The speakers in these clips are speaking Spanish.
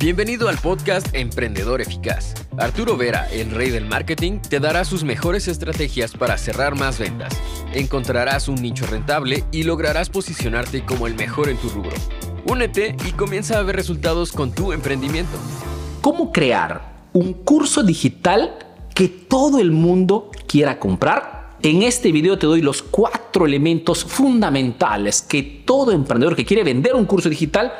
Bienvenido al podcast Emprendedor Eficaz. Arturo Vera, el rey del marketing, te dará sus mejores estrategias para cerrar más ventas. Encontrarás un nicho rentable y lograrás posicionarte como el mejor en tu rubro. Únete y comienza a ver resultados con tu emprendimiento. ¿Cómo crear un curso digital que todo el mundo quiera comprar? En este video te doy los cuatro elementos fundamentales que todo emprendedor que quiere vender un curso digital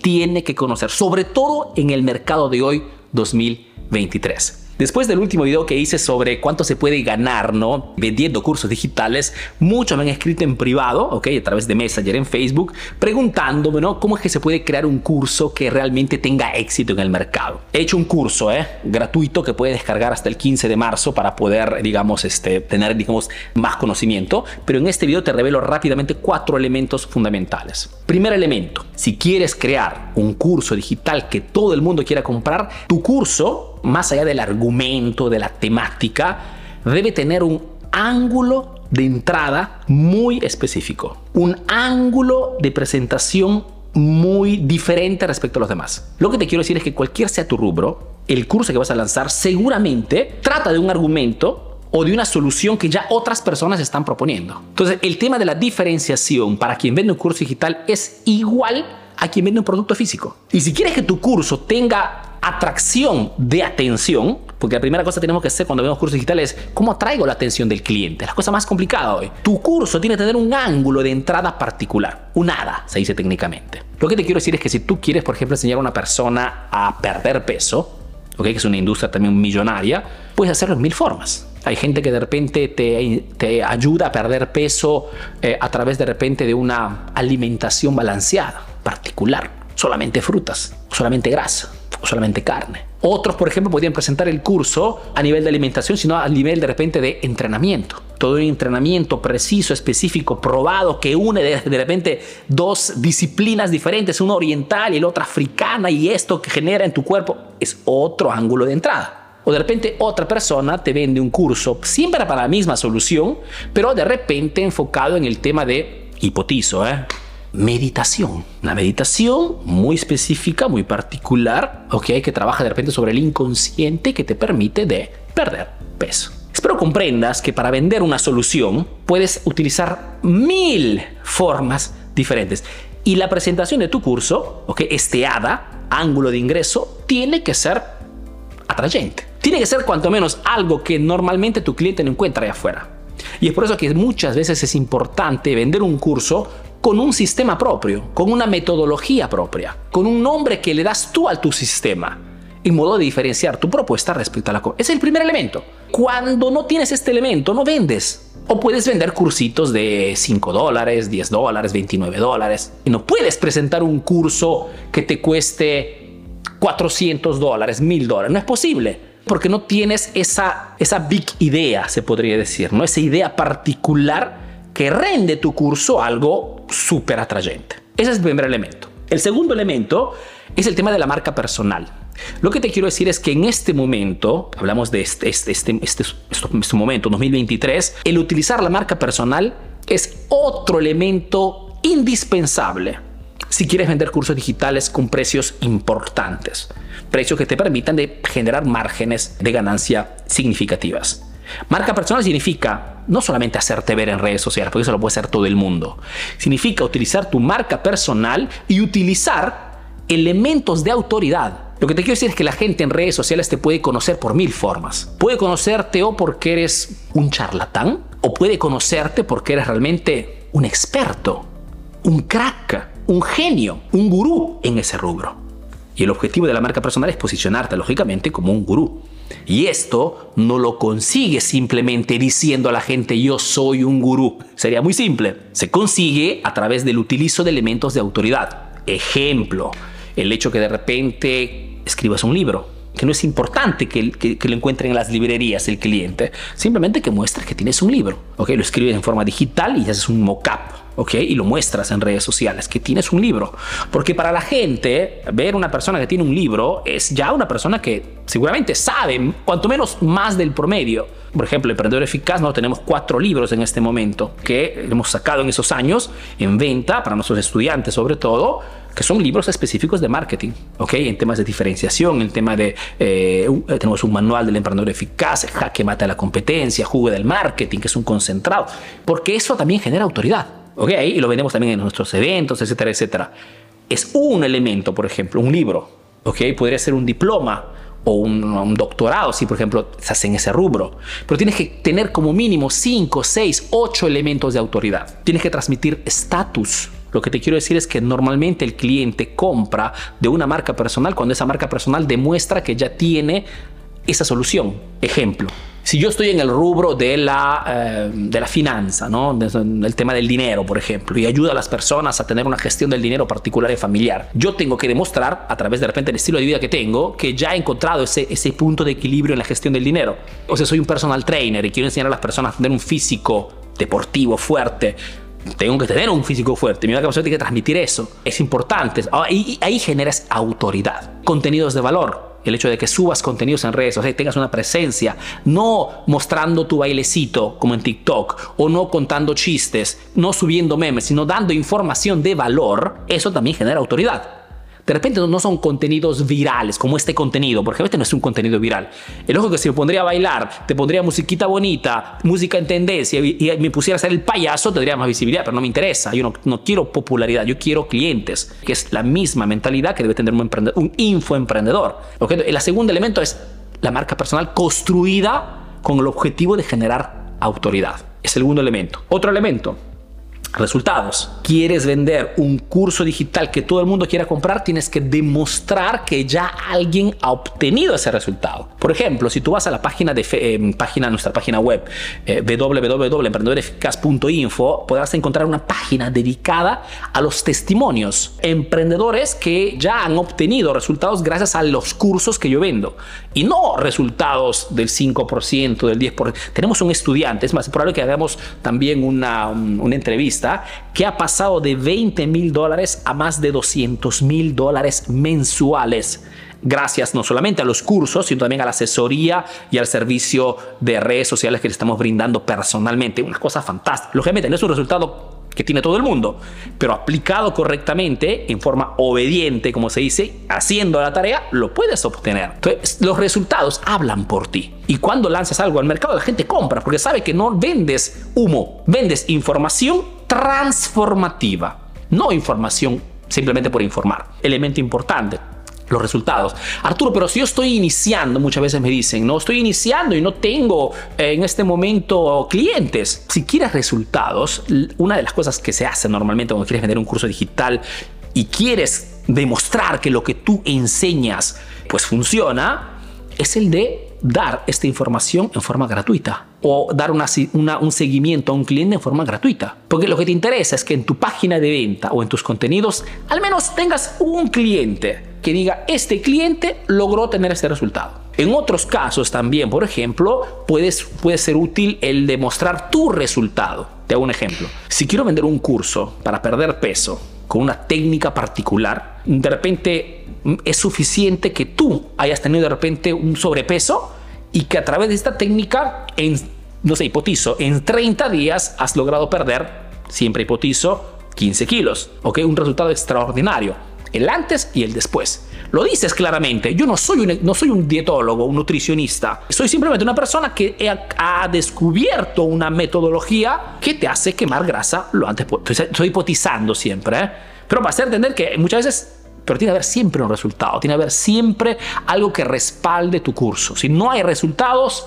tiene que conocer, sobre todo en el mercado de hoy 2023. Después del último video que hice sobre cuánto se puede ganar, ¿no? Vendiendo cursos digitales, muchos me han escrito en privado, ¿ok? A través de Messenger en Facebook, preguntándome, ¿no? ¿Cómo es que se puede crear un curso que realmente tenga éxito en el mercado? He hecho un curso, ¿eh? Gratuito que puede descargar hasta el 15 de marzo para poder, digamos, este, tener, digamos, más conocimiento. Pero en este video te revelo rápidamente cuatro elementos fundamentales. Primer elemento, si quieres crear un curso digital que todo el mundo quiera comprar, tu curso más allá del argumento, de la temática, debe tener un ángulo de entrada muy específico, un ángulo de presentación muy diferente respecto a los demás. Lo que te quiero decir es que cualquier sea tu rubro, el curso que vas a lanzar seguramente trata de un argumento o de una solución que ya otras personas están proponiendo. Entonces, el tema de la diferenciación para quien vende un curso digital es igual a quien vende un producto físico. Y si quieres que tu curso tenga atracción de atención, porque la primera cosa que tenemos que hacer cuando vemos cursos digitales es cómo atraigo la atención del cliente. La cosa más complicada hoy. Tu curso tiene que tener un ángulo de entrada particular, un ADA, se dice técnicamente. Lo que te quiero decir es que si tú quieres, por ejemplo, enseñar a una persona a perder peso, ¿okay? que es una industria también millonaria, puedes hacerlo en mil formas. Hay gente que de repente te, te ayuda a perder peso eh, a través de repente de una alimentación balanceada, particular, solamente frutas, solamente grasa solamente carne. Otros, por ejemplo, podrían presentar el curso a nivel de alimentación, sino a nivel de repente de entrenamiento. Todo un entrenamiento preciso, específico, probado, que une de, de repente dos disciplinas diferentes, una oriental y la otra africana, y esto que genera en tu cuerpo es otro ángulo de entrada. O de repente otra persona te vende un curso siempre para la misma solución, pero de repente enfocado en el tema de, hipotizo, ¿eh? Meditación. Una meditación muy específica, muy particular, ok, que trabaja de repente sobre el inconsciente que te permite de perder peso. Espero comprendas que para vender una solución puedes utilizar mil formas diferentes. Y la presentación de tu curso, ok, este ADA, ángulo de ingreso, tiene que ser atrayente. Tiene que ser cuanto menos algo que normalmente tu cliente no encuentra ahí afuera. Y es por eso que muchas veces es importante vender un curso con un sistema propio, con una metodología propia, con un nombre que le das tú a tu sistema, en modo de diferenciar tu propuesta respecto a la... Es el primer elemento. Cuando no tienes este elemento, no vendes. O puedes vender cursitos de 5 dólares, 10 dólares, 29 dólares. Y no puedes presentar un curso que te cueste 400 dólares, 1000 dólares. No es posible. Porque no tienes esa, esa big idea, se podría decir, ¿no? Esa idea particular que rende tu curso algo súper atrayente. Ese es el primer elemento. El segundo elemento es el tema de la marca personal. Lo que te quiero decir es que en este momento, hablamos de este, este, este, este, este momento, 2023, el utilizar la marca personal es otro elemento indispensable si quieres vender cursos digitales con precios importantes, precios que te permitan de generar márgenes de ganancia significativas. Marca personal significa no solamente hacerte ver en redes sociales, porque eso lo puede hacer todo el mundo. Significa utilizar tu marca personal y utilizar elementos de autoridad. Lo que te quiero decir es que la gente en redes sociales te puede conocer por mil formas. Puede conocerte o porque eres un charlatán, o puede conocerte porque eres realmente un experto, un crack, un genio, un gurú en ese rubro. Y el objetivo de la marca personal es posicionarte lógicamente como un gurú. Y esto no lo consigue simplemente diciendo a la gente yo soy un gurú. Sería muy simple. Se consigue a través del utilizo de elementos de autoridad. Ejemplo, el hecho que de repente escribas un libro, que no es importante que, lo encuentren en las librerías el cliente, simplemente que muestres que tienes un libro. ¿ok? Lo escribes en forma digital y haces un mock-up ¿ok? Y lo muestras en redes sociales, que tienes un libro. Porque para la gente, ver una persona que tiene un libro es ya una persona que seguramente sabe, cuanto menos más del promedio. Por ejemplo, Emprendedor Eficaz, ¿no? tenemos cuatro libros en este momento que hemos sacado en esos años en venta para nuestros estudiantes sobre todo, que son libros específicos de marketing, ¿ok? En temas de diferenciación, en tema de, eh, tenemos un manual del emprendedor eficaz, jaque mata la competencia, jugo del marketing, que es un concentrado, porque eso también genera autoridad, ¿ok? Y lo vendemos también en nuestros eventos, etcétera, etcétera. Es un elemento, por ejemplo, un libro, ¿ok? Podría ser un diploma, o un, doctorado, si por ejemplo estás en ese rubro. Pero tienes que tener como mínimo 5, 6, 8 elementos de autoridad. Tienes que transmitir estatus. Lo que te quiero decir es que normalmente el cliente compra de una marca personal cuando esa marca personal demuestra que ya tiene esa solución. Ejemplo, si yo estoy en el rubro de la, eh, de la finanza, ¿no? el tema del dinero, por ejemplo, y ayuda a las personas a tener una gestión del dinero particular y familiar, yo tengo que demostrar, a través de repente del estilo de vida que tengo, que ya he encontrado ese, ese punto de equilibrio en la gestión del dinero. O sea, soy un personal trainer y quiero enseñar a las personas a tener un físico deportivo fuerte, tengo que tener un físico fuerte, mi personal tiene que transmitir eso. Es importante. Ah, y ahí generas autoridad, contenidos de valor el hecho de que subas contenidos en redes, o sea, tengas una presencia, no mostrando tu bailecito como en TikTok, o no contando chistes, no subiendo memes, sino dando información de valor, eso también genera autoridad. De repente no son contenidos virales como este contenido, porque este no es un contenido viral. El ojo que se me pondría a bailar, te pondría musiquita bonita, música en tendencia y, me pusiera a ser el payaso, tendría más visibilidad, pero no me interesa. Yo no, quiero popularidad, yo quiero clientes, que es la misma mentalidad que debe tener un, un infoemprendedor. El segundo elemento es la marca personal construida con el objetivo de generar autoridad. Es el segundo elemento. Otro elemento, resultados. ¿Quieres vender un curso digital que todo el mundo quiera comprar? Tienes que demostrar que ya alguien ha obtenido ese resultado. Por ejemplo, si tú vas a la página de eh, página, nuestra página web eh, www.emprendedoreficaz.info, podrás encontrar una página dedicada a los testimonios. Emprendedores que ya han obtenido resultados gracias a los cursos que yo vendo. Y no resultados del 5%, del 10%. Tenemos un estudiante, es más, probable que hagamos también una, una entrevista que ha pasado de 20 mil dólares a más de 200 mil dólares mensuales gracias no solamente a los cursos, sino también a la asesoría y al servicio de redes sociales que le estamos brindando personalmente. Una cosa fantástica. Lógicamente no es un resultado que tiene todo el mundo, pero aplicado correctamente, en forma obediente, como se dice, haciendo la tarea, lo puedes obtener. Entonces, los resultados hablan por ti. Y cuando lanzas algo al mercado, la gente compra porque sabe que no vendes humo, vendes información transformativa, no información simplemente por informar. Elemento importante los resultados. Arturo, pero si yo estoy iniciando, muchas veces me dicen, no estoy iniciando y no tengo eh, en este momento clientes. Si quieres resultados, una de las cosas que se hace normalmente cuando quieres vender un curso digital y quieres demostrar que lo que tú enseñas pues funciona, es el de dar esta información en forma gratuita o dar un seguimiento a un cliente en forma gratuita. Porque lo que te interesa es que en tu página de venta o en tus contenidos al menos tengas un cliente que diga, este cliente logró tener este resultado. En otros casos también, por ejemplo, puede ser útil el demostrar tu resultado. Te hago un ejemplo. Si quiero vender un curso para perder peso con una técnica particular, de repente es suficiente que tú hayas tenido de repente un sobrepeso y que a través de esta técnica, en, no sé, hipotizo, en 30 días has logrado perder, siempre hipotizo, 15 kilos. ¿Ok? Un resultado extraordinario. El antes y el después. Lo dices claramente. Yo no soy un, no soy un dietólogo, un nutricionista. Soy simplemente una persona que ha, descubierto una metodología que te hace quemar grasa lo antes. Estoy hipotizando siempre, ¿eh? Pero para hacer entender que muchas veces pero tiene que haber siempre un resultado, tiene que haber siempre algo que respalde tu curso. Si no hay resultados,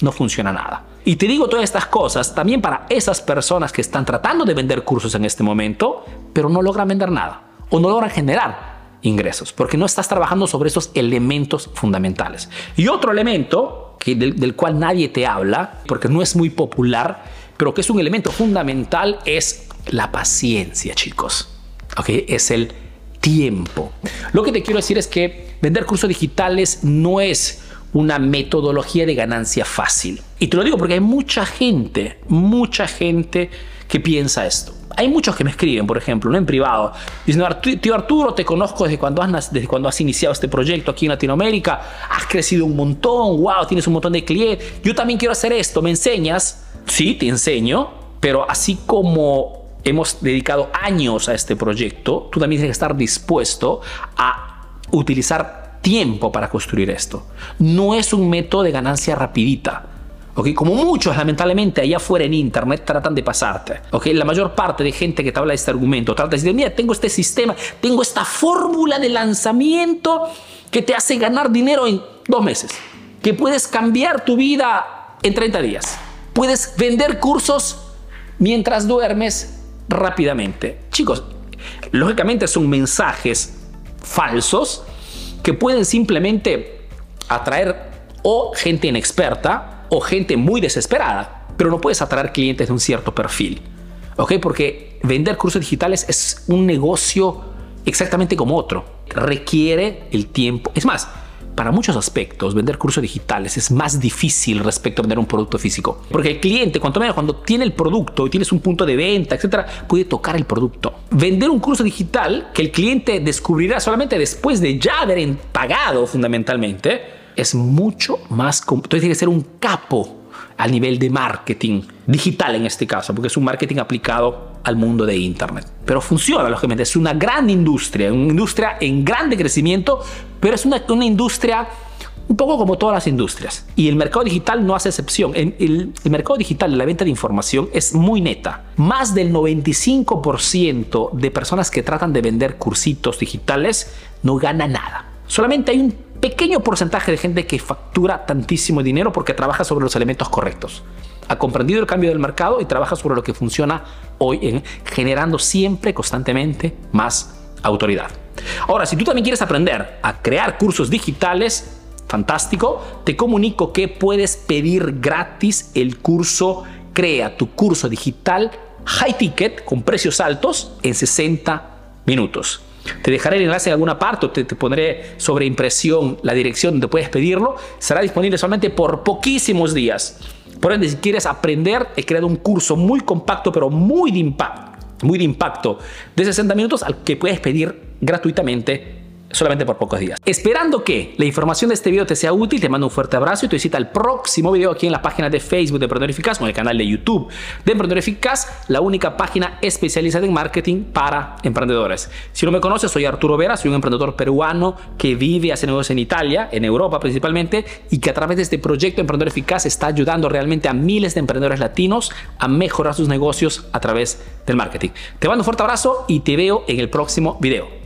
no funciona nada. Y te digo todas estas cosas también para esas personas que están tratando de vender cursos en este momento, pero no logran vender nada o no logran generar ingresos, porque no estás trabajando sobre esos elementos fundamentales. Y otro elemento del, cual nadie te habla, porque no es muy popular, pero que es un elemento fundamental, es la paciencia, chicos. ¿Ok? Es el tiempo. Lo que te quiero decir es que vender cursos digitales no es una metodología de ganancia fácil. Y te lo digo porque hay mucha gente, mucha gente que piensa esto. Hay muchos que me escriben, por ejemplo, ¿no? en privado, diciendo, tío Arturo, te conozco desde cuando, has, desde cuando has iniciado este proyecto aquí en Latinoamérica, has crecido un montón, wow, tienes un montón de clientes, yo también quiero hacer esto, ¿me enseñas? Sí, te enseño, pero así como hemos dedicado años a este proyecto, tú también tienes que estar dispuesto a utilizar tiempo para construir esto. No es un método de ganancia rapidita como muchos lamentablemente allá afuera en internet tratan de pasarte. ¿okay? La mayor parte de gente que te habla de este argumento trata de decir, mira, tengo este sistema, tengo esta fórmula de lanzamiento que te hace ganar dinero en dos meses, que puedes cambiar tu vida en 30 días, puedes vender cursos mientras duermes rápidamente. Chicos, lógicamente son mensajes falsos que pueden simplemente atraer o gente inexperta o gente muy desesperada, pero no puedes atraer clientes de un cierto perfil. ¿Ok? Porque vender cursos digitales es un negocio exactamente como otro. Requiere el tiempo. Es más, para muchos aspectos, vender cursos digitales es más difícil respecto a vender un producto físico. Porque el cliente, cuanto menos cuando tiene el producto y tienes un punto de venta, etcétera, puede tocar el producto. Vender un curso digital que el cliente descubrirá solamente después de ya haber pagado fundamentalmente, es mucho más... Entonces tiene que ser un capo al nivel de marketing digital en este caso, porque es un marketing aplicado al mundo de Internet. Pero funciona, lógicamente, es una gran industria, una industria en grande crecimiento, pero es una, una industria un poco como todas las industrias. Y el mercado digital no hace excepción. El, el, mercado digital, la venta de información es muy neta. Más del 95% de personas que tratan de vender cursitos digitales no gana nada. Solamente hay un pequeño porcentaje de gente que factura tantísimo dinero porque trabaja sobre los elementos correctos. Ha comprendido el cambio del mercado y trabaja sobre lo que funciona hoy, en, generando siempre, constantemente, más autoridad. Ahora, si tú también quieres aprender a crear cursos digitales, fantástico, te comunico que puedes pedir gratis el curso Crea tu curso digital high ticket con precios altos en 60 minutos. Te dejaré el enlace en alguna parte o te, pondré sobre impresión la dirección donde puedes pedirlo. Será disponible solamente por poquísimos días. Por ende, si quieres aprender, he creado un curso muy compacto, pero muy de impacto, muy de impacto, de 60 minutos al que puedes pedir gratuitamente solamente por pocos días. Esperando que la información de este video te sea útil, te mando un fuerte abrazo y te visita el próximo video aquí en la página de Facebook de Emprendedor Eficaz o en el canal de YouTube de Emprendedor Eficaz, la única página especializada en marketing para emprendedores. Si no me conoces, soy Arturo Vera, soy un emprendedor peruano que vive, hace negocios en Italia, en Europa principalmente, y que a través de este proyecto Emprendedor Eficaz está ayudando realmente a miles de emprendedores latinos a mejorar sus negocios a través del marketing. Te mando un fuerte abrazo y te veo en el próximo video.